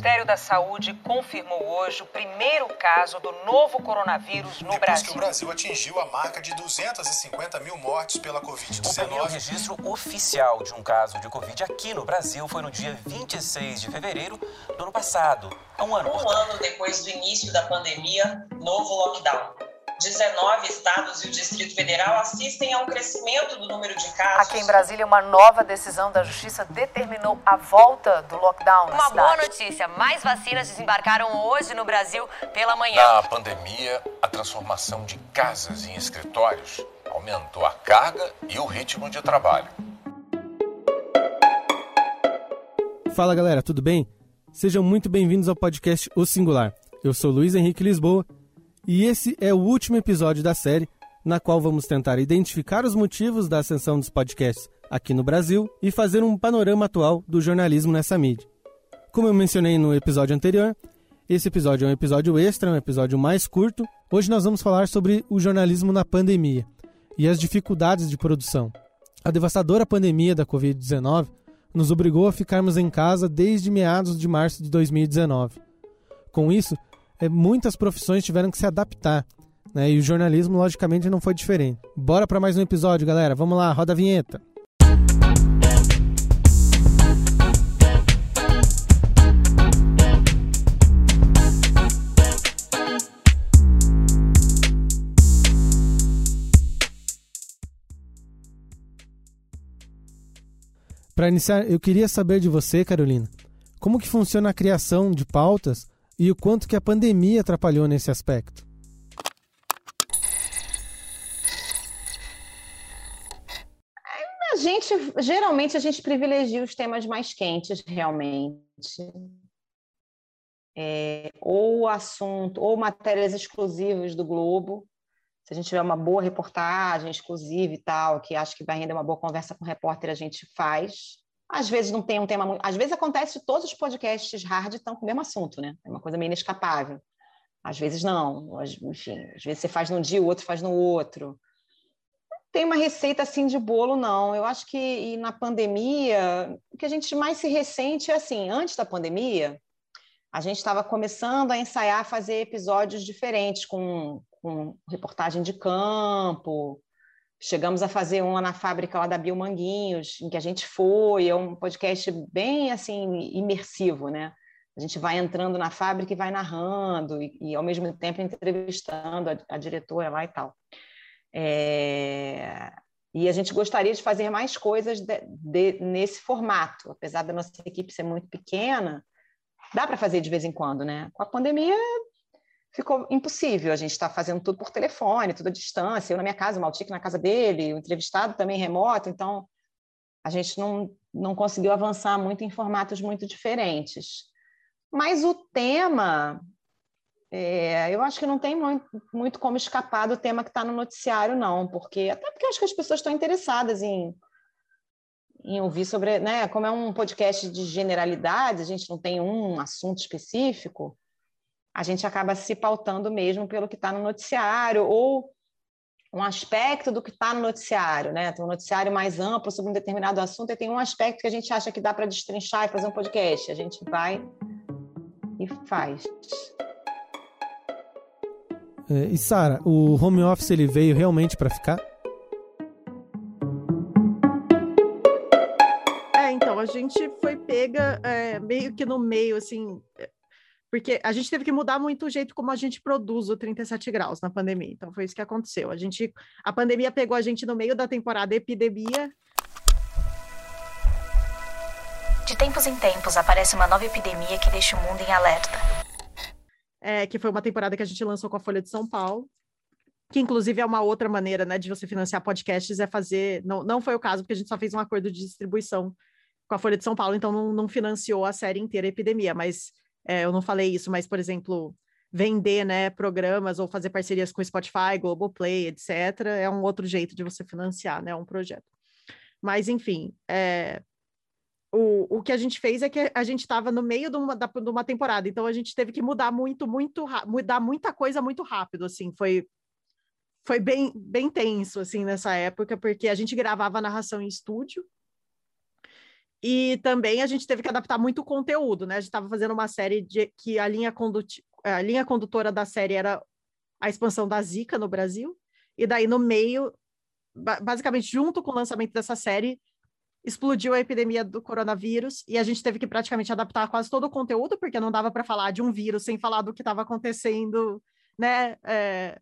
Ministério da Saúde confirmou hoje o primeiro caso do novo coronavírus no Depois Brasil. que o Brasil atingiu a marca de 250 mil mortes pela O primeiro Covid-19. registro oficial de um caso de Covid aqui no Brasil foi no dia 26 de fevereiro do ano passado. Um ano, Um ano depois do início da pandemia, novo lockdown. 19 estados e o Distrito Federal assistem a um crescimento do número de casos. Aqui em Brasília, uma nova decisão da Justiça determinou a volta do lockdown Uma cidade. boa notícia: mais vacinas desembarcaram hoje no Brasil pela manhã. Na pandemia, a transformação de casas em escritórios aumentou a carga e o ritmo de trabalho. Fala galera, tudo bem? Sejam muito bem-vindos ao podcast O Singular. Eu sou Luiz Henrique Lisboa e esse é o último episódio da série na qual vamos tentar identificar os motivos da ascensão dos podcasts aqui no Brasil e fazer um panorama atual do jornalismo nessa mídia. Como eu mencionei no episódio anterior, esse episódio é um episódio extra, um episódio mais curto. Hoje nós vamos falar sobre o jornalismo na pandemia e as dificuldades de produção. A devastadora pandemia da Covid-19 nos obrigou a ficarmos em casa desde meados de março de 2019. Com isso, muitas profissões tiveram que se adaptar, né? e o jornalismo, logicamente, não foi diferente. Bora para mais um episódio, galera. Vamos lá, roda a vinheta. Para iniciar, eu queria saber de você, Carolina, como que funciona a criação de pautas e o quanto que a pandemia atrapalhou nesse aspecto. A gente, geralmente, a gente privilegia os temas mais quentes, realmente. É, ou assunto, ou matérias exclusivas do Globo. Se a gente tiver uma boa reportagem exclusiva e tal, que acho que vai render uma boa conversa com o repórter, a gente faz. Às vezes não tem um tema muito. Às vezes acontece todos os podcasts hard estão com o mesmo assunto, né? É uma coisa meio inescapável. Às vezes não. Enfim, às vezes você faz num dia, o outro faz no outro tem uma receita assim de bolo, não. Eu acho que na pandemia, o que a gente mais se ressente é assim, antes da pandemia, a gente estava começando a ensaiar fazer episódios diferentes, com, com reportagem de campo. Chegamos a fazer um lá na fábrica lá da Bio Manguinhos, em que a gente foi, é um podcast bem assim imersivo, né? A gente vai entrando na fábrica e vai narrando, e, e ao mesmo tempo entrevistando a, a diretora lá e tal. É, E a gente gostaria de fazer mais coisas de- de- nesse formato, apesar da nossa equipe ser muito pequena, dá para fazer de vez em quando, né? Com a pandemia ficou impossível. A gente está fazendo tudo por telefone, tudo à distância. Eu na minha casa, o Maltic na casa dele, o entrevistado também remoto. Então, a gente não, não conseguiu avançar muito em formatos muito diferentes. Mas o tema, é, eu acho que não tem muito, muito como escapar do tema que está no noticiário, não, porque até porque eu acho que as pessoas estão interessadas em, em ouvir sobre, né? Como é um podcast de generalidades, a gente não tem um assunto específico, a gente acaba se pautando mesmo pelo que está no noticiário ou um aspecto do que está no noticiário, né? Tem um noticiário mais amplo sobre um determinado assunto e tem um aspecto que a gente acha que dá para destrinchar e fazer um podcast. A gente vai e faz. É, e Sara, o home office ele veio realmente para ficar? É, então, a gente foi pega é, meio que no meio, assim, porque a gente teve que mudar muito o jeito como a gente produz o 37 graus na pandemia. Então, foi isso que aconteceu. A gente, a pandemia pegou a gente no meio da temporada epidemia. De tempos em tempos aparece uma nova epidemia que deixa o mundo em alerta. é, que foi uma temporada que a gente lançou com a Folha de São Paulo, que inclusive é uma outra maneira, né, de você financiar podcasts, é fazer, não, não foi o caso, porque a gente só fez um acordo de distribuição com a Folha de São Paulo, então não, não financiou a série inteira a epidemia, mas é, eu não falei isso, mas, por exemplo, vender, né, programas ou fazer parcerias com Spotify, Globoplay, etc., é um outro jeito de você financiar, né, um projeto. Mas, enfim, é, o, o que a gente fez é que a gente estava no meio de uma, de uma temporada, então a gente teve que mudar muito, muito, mudar muita coisa muito rápido, assim, foi foi bem, bem tenso, assim, nessa época, porque a gente gravava a narração em estúdio, E também a gente teve que adaptar muito o conteúdo, né? A gente estava fazendo uma série de que a linha, conduti... a linha condutora da série era a expansão da Zika no Brasil, e daí no meio, basicamente junto com o lançamento dessa série, explodiu a epidemia do coronavírus e a gente teve que praticamente adaptar quase todo o conteúdo, porque não dava para falar de um vírus sem falar do que estava acontecendo, né? É...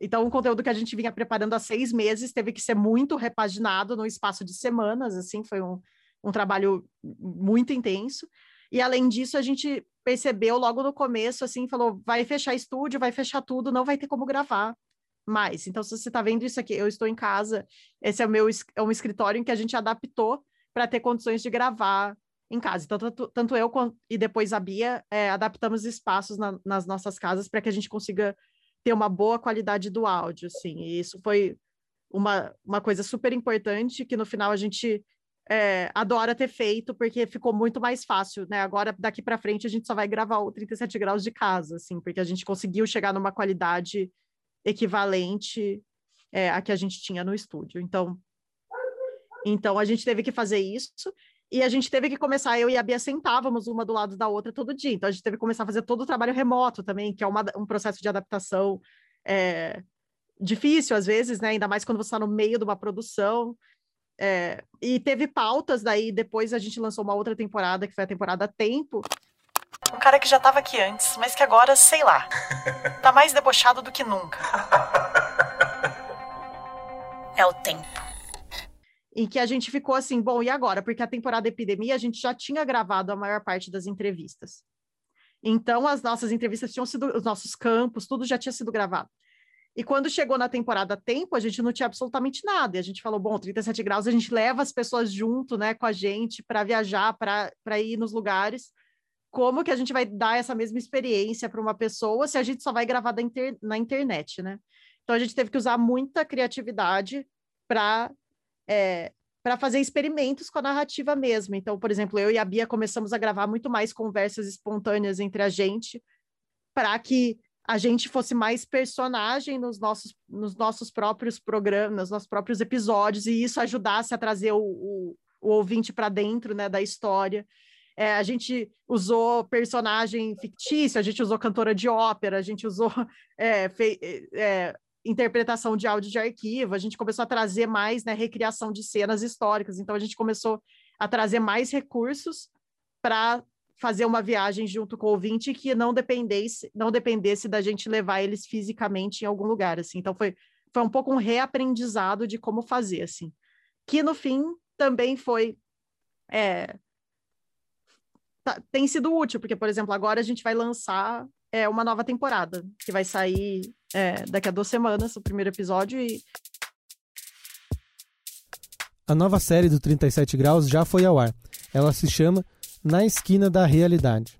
Então, o conteúdo que a gente vinha preparando há seis meses teve que ser muito repaginado no espaço de semanas, assim, foi um, um trabalho muito intenso. E além disso, a gente percebeu logo no começo, assim, falou: vai fechar estúdio, vai fechar tudo, não vai ter como gravar mais. Então, se você está vendo isso aqui, eu estou em casa, esse é o meu é um escritório em que a gente adaptou para ter condições de gravar em casa. Então, tanto, tanto eu quanto, e depois a Bia é, adaptamos espaços na, nas nossas casas para que a gente consiga ter uma boa qualidade do áudio, assim. E isso foi uma, uma coisa super importante que no final a gente é, adora ter feito, porque ficou muito mais fácil, né? Agora, daqui para frente, a gente só vai gravar o 37 graus de casa, assim, porque a gente conseguiu chegar numa qualidade equivalente é, à que a gente tinha no estúdio. Então, então a gente teve que fazer isso e a gente teve que começar, eu e a Bia sentávamos uma do lado da outra todo dia. Então a gente teve que começar a fazer todo o trabalho remoto também, que é uma, um processo de adaptação é, difícil às vezes, né? Ainda mais quando você está no meio de uma produção. É, e teve pautas, daí depois a gente lançou uma outra temporada, que foi a temporada Tempo, um cara que já estava aqui antes, mas que agora, sei lá, tá mais debochado do que nunca. É o tempo. Em que a gente ficou assim, bom, e agora? Porque a temporada Epidemia a gente já tinha gravado a maior parte das entrevistas. Então, as nossas entrevistas tinham sido, os nossos campos, tudo já tinha sido gravado. E quando chegou na temporada Tempo, a gente não tinha absolutamente nada. E a gente falou, bom, 37 graus, a gente leva as pessoas junto, né, com a gente para viajar, para ir nos lugares como que a gente vai dar essa mesma experiência para uma pessoa se a gente só vai gravar inter... na internet, né? Então a gente teve que usar muita criatividade para é, para fazer experimentos com a narrativa mesmo. Então, por exemplo, eu e a Bia começamos a gravar muito mais conversas espontâneas entre a gente para que a gente fosse mais personagem nos nossos, nos nossos próprios programas, nos nossos próprios episódios, e isso ajudasse a trazer o, o, o ouvinte para dentro né, da história. É, a gente usou personagem fictício, a gente usou cantora de ópera, a gente usou é, é, interpretação de áudio de arquivo, a gente começou a trazer mais né, recriação de cenas históricas, então a gente começou a trazer mais recursos para fazer uma viagem junto com o ouvinte que não dependesse, não dependesse da gente levar eles fisicamente em algum lugar, assim. Então foi, foi um pouco um reaprendizado de como fazer, assim. Que no fim também foi é, tá, tem sido útil, porque, por exemplo, agora a gente vai lançar é, uma nova temporada, que vai sair é, daqui a duas semanas, o primeiro episódio, e. A nova série do 37 Graus já foi ao ar. Ela se chama Na Esquina da Realidade.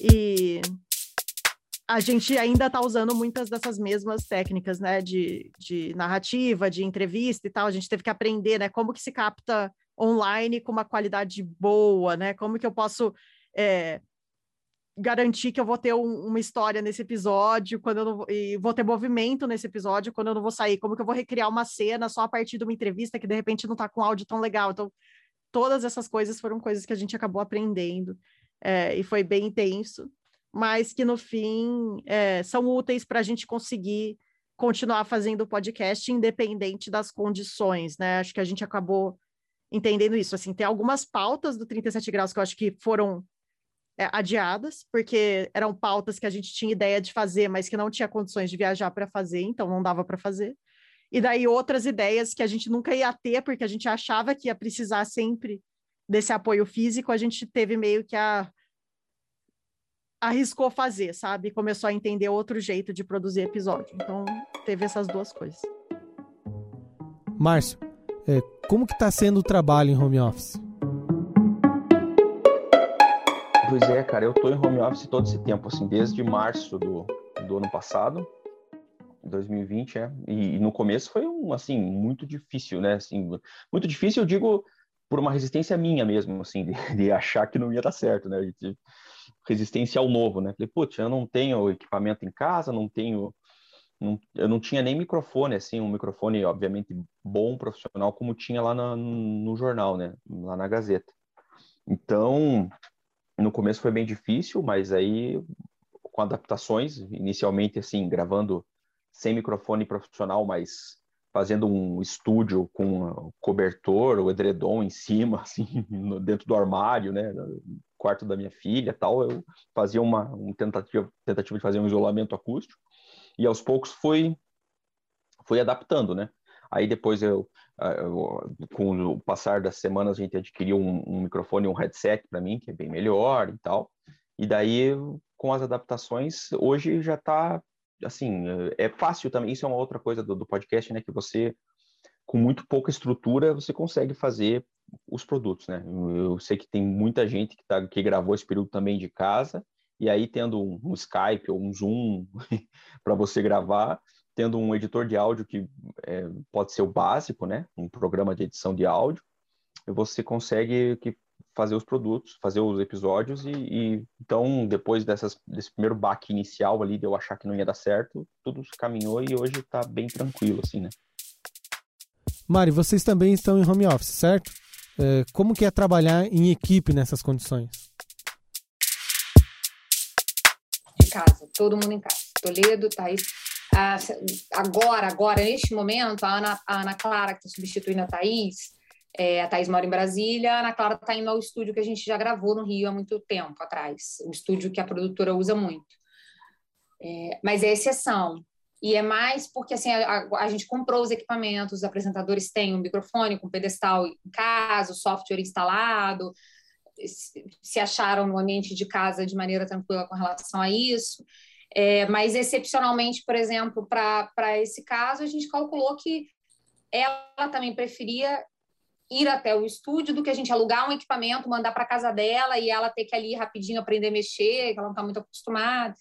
E a gente ainda está usando muitas dessas mesmas técnicas, né, de, de narrativa, de entrevista e tal. A gente teve que aprender, né, como que se capta online com uma qualidade boa, né? Como que eu posso é, garantir que eu vou ter um, uma história nesse episódio, quando eu não e vou ter movimento nesse episódio quando eu não vou sair? Como que eu vou recriar uma cena só a partir de uma entrevista que de repente não está com áudio tão legal? Então, todas essas coisas foram coisas que a gente acabou aprendendo é, e foi bem intenso, mas que no fim é, são úteis para a gente conseguir continuar fazendo o podcast independente das condições, né? Acho que a gente acabou entendendo isso. Assim, tem algumas pautas do 37 graus que eu acho que foram é, adiadas, porque eram pautas que a gente tinha ideia de fazer, mas que não tinha condições de viajar para fazer, então não dava para fazer. E daí outras ideias que a gente nunca ia ter, porque a gente achava que ia precisar sempre desse apoio físico, a gente teve meio que a arriscou fazer, sabe? Começou a entender outro jeito de produzir episódio. Então, teve essas duas coisas. Márcio, é, como que está sendo o trabalho em home office? Pois é, cara, eu tô em home office todo esse tempo, assim, desde março do, do ano passado, 2020, é. E, e, no começo foi um, assim, muito difícil, né? Assim, muito difícil, eu digo, por uma resistência minha mesmo, assim, de, de achar que não ia dar certo, né? resistência ao novo, né? Falei, putz, eu não tenho equipamento em casa, não tenho não, eu não tinha nem microfone, assim, um microfone, obviamente, bom, profissional, como tinha lá na, no jornal, né? Lá na Gazeta. Então, no começo foi bem difícil, mas aí, com adaptações, inicialmente, assim, gravando sem microfone profissional, mas fazendo um estúdio com cobertor, o edredom em cima, assim, dentro do armário, né? No quarto da minha filha tal, eu fazia uma, uma tentativa, tentativa de fazer um isolamento acústico e aos poucos fui fui adaptando, né? Aí depois eu com o passar das semanas a gente adquiriu um, um microfone, um headset para mim que é bem melhor e tal. E daí com as adaptações hoje já está assim é fácil também. Isso é uma outra coisa do, do podcast, né? Que você com muito pouca estrutura você consegue fazer os produtos, né? Eu sei que tem muita gente que, tá, que gravou esse período também de casa e aí tendo um, um Skype ou um Zoom para você gravar, tendo um editor de áudio que é, pode ser o básico, né? Um programa de edição de áudio, você consegue que fazer os produtos, fazer os episódios e, e, então depois dessas, desse primeiro baque inicial ali de eu achar que não ia dar certo, tudo se caminhou e hoje está bem tranquilo assim, né? Mari, vocês também estão em home office, certo? É, como que é trabalhar em equipe nessas condições? casa, todo mundo em casa. Toledo, Thaís. Agora, agora, neste momento, a Ana, a Ana Clara, que está substituindo a Thaís, é, a Thaís mora em Brasília, a Ana Clara está indo ao estúdio que a gente já gravou no Rio há muito tempo atrás, o estúdio que a produtora usa muito. É, mas é exceção. E é mais porque assim, a, a, gente comprou os equipamentos, os apresentadores têm um microfone com pedestal em casa, o software instalado, se acharam no ambiente de casa de maneira tranquila com relação a isso. É, mas, excepcionalmente, por exemplo, para esse caso, a gente calculou que ela também preferia ir até o estúdio do que a gente alugar um equipamento, mandar para casa dela e ela ter que ali rapidinho aprender a mexer, que ela não está muito acostumada.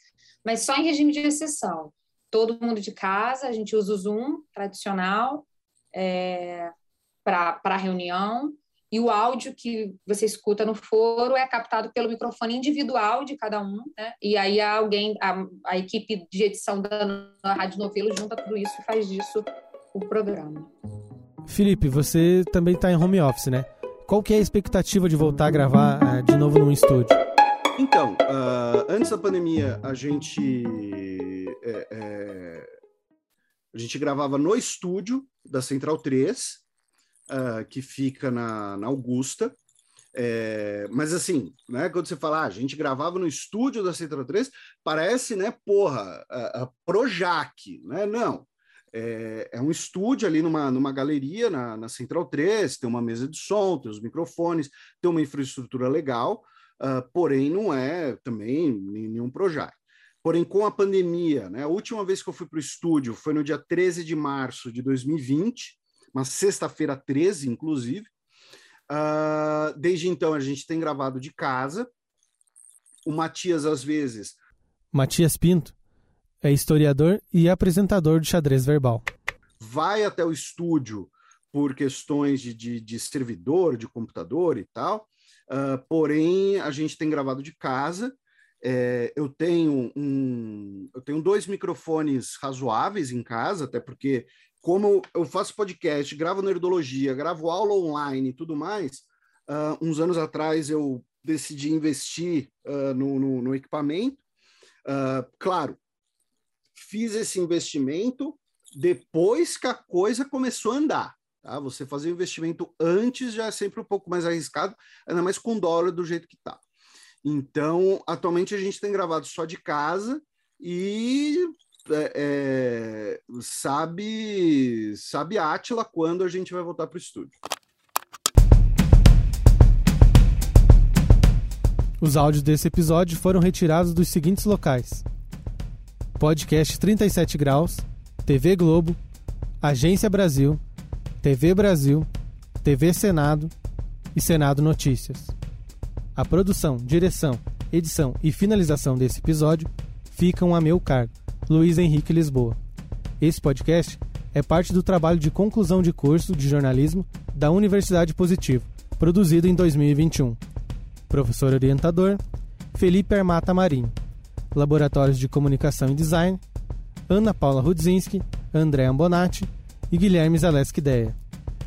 Mas só em regime de exceção. Todo mundo de casa, a gente usa o Zoom tradicional é, para reunião e o áudio que você escuta no foro é captado pelo microfone individual de cada um, né? E aí alguém, a, a equipe de edição da, Rádio Novelo junta tudo isso e faz disso o programa. Felipe, você também está em home office, né? Qual que é a expectativa de voltar a gravar uh, de novo num estúdio? Então, uh, antes da pandemia, a gente é, é, a gente gravava no estúdio da Central 3 uh, que fica na, na Augusta. É, mas assim, né, quando você fala, ah, a gente gravava no estúdio da Central 3, parece, né, porra, a, a Projac, né? Não. É, é, um estúdio ali numa, numa galeria na, na Central 3, tem uma mesa de som, tem os microfones, tem uma infraestrutura legal, uh, porém não é também nenhum Projac. Porém, com a pandemia, né, a última vez que eu fui para o estúdio foi no dia 13 de março de 2020, uma sexta-feira 13, inclusive. Uh, desde então, a gente tem gravado de casa. O Matias, às vezes. Matias Pinto é historiador e apresentador de xadrez verbal. Vai até o estúdio por questões de, de, de servidor, de computador e tal. Uh, porém, a gente tem gravado de casa. É, eu tenho um, eu tenho dois microfones razoáveis em casa, até porque como eu faço podcast, gravo nerdologia, gravo aula online e tudo mais, uh, uns anos atrás eu decidi investir uh, no, no, no, equipamento. Uh, claro, fiz esse investimento depois que a coisa começou a andar. Tá? Você fazer o investimento antes já é sempre um pouco mais arriscado, ainda mais com dólar do jeito que está. Então, atualmente a gente tem gravado só de casa e é, é, sabe, sabe Átila quando a gente vai voltar para o estúdio. Os áudios desse episódio foram retirados dos seguintes locais: Podcast 37 Graus, TV Globo, Agência Brasil, TV Brasil, TV Senado e Senado Notícias. A produção, direção, edição e finalização desse episódio ficam a meu cargo. Luiz Henrique Lisboa. Esse podcast é parte do trabalho de conclusão de curso de jornalismo da Universidade Positivo, produzido em 2021. Professor orientador: Felipe Armata Marinho. Laboratórios de Comunicação e Design: Ana Paula Rudzinski, André Ambonati e Guilherme Zaleski Deia.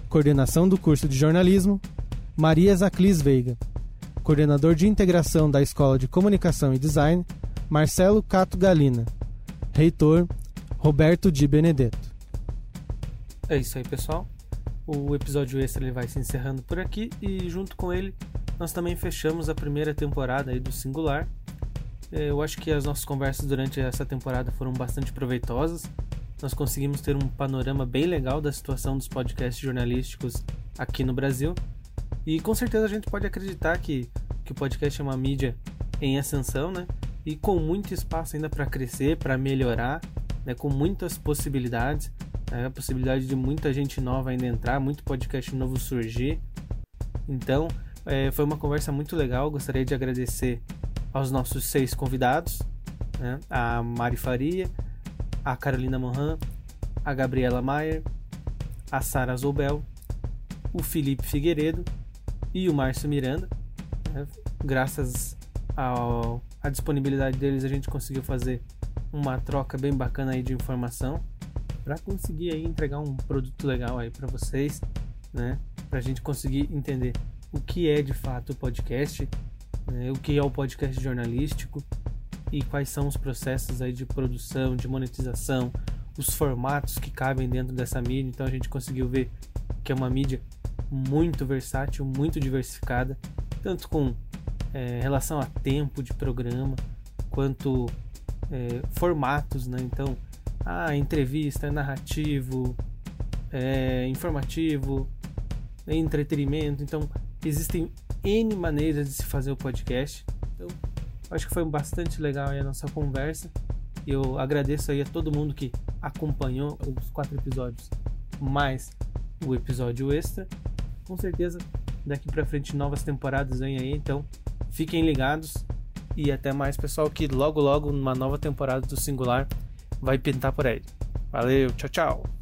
Coordenação do curso de jornalismo, Maria Zaclis Veiga. Coordenador de integração da Escola de Comunicação e Design, Marcelo Cato Galina. Reitor, Roberto Di Benedetto. É isso aí, pessoal. O episódio extra ele vai se encerrando por aqui e junto com ele nós também fechamos a primeira temporada aí do Singular. É, eu acho que as nossas conversas durante essa temporada foram bastante proveitosas. Nós conseguimos ter um panorama bem legal da situação dos podcasts jornalísticos aqui no Brasil. E com certeza a gente pode acreditar que, que o podcast é uma mídia em ascensão, né? E com muito espaço ainda para crescer, para melhorar, né? com muitas possibilidades né? a possibilidade de muita gente nova ainda entrar, muito podcast novo surgir. Então, é, foi uma conversa muito legal. Gostaria de agradecer aos nossos seis convidados: né? a Mari Faria, a Carolina Mohan, a Gabriela Maier, a Sara Zobel, o Felipe Figueiredo e o Márcio Miranda. Né? Graças à disponibilidade deles, a gente conseguiu fazer uma troca bem bacana aí de informação para conseguir aí entregar um produto legal aí para vocês, né? Para a gente conseguir entender o que é de fato o podcast, né? o que é o podcast jornalístico e quais são os processos aí de produção, de monetização, os formatos que cabem dentro dessa mídia. Então a gente conseguiu ver que é uma mídia muito versátil, muito diversificada, tanto com é, relação a tempo de programa, quanto é, formatos, né? Então ah, entrevista, é narrativo, é informativo, é entretenimento. Então, existem N maneiras de se fazer o podcast. Então, acho que foi bastante legal a nossa conversa. Eu agradeço aí a todo mundo que acompanhou os quatro episódios, mais o episódio extra. Com certeza, daqui para frente novas temporadas vêm aí, então fiquem ligados e até mais, pessoal, que logo logo numa nova temporada do Singular vai pintar por aí. Valeu, tchau, tchau.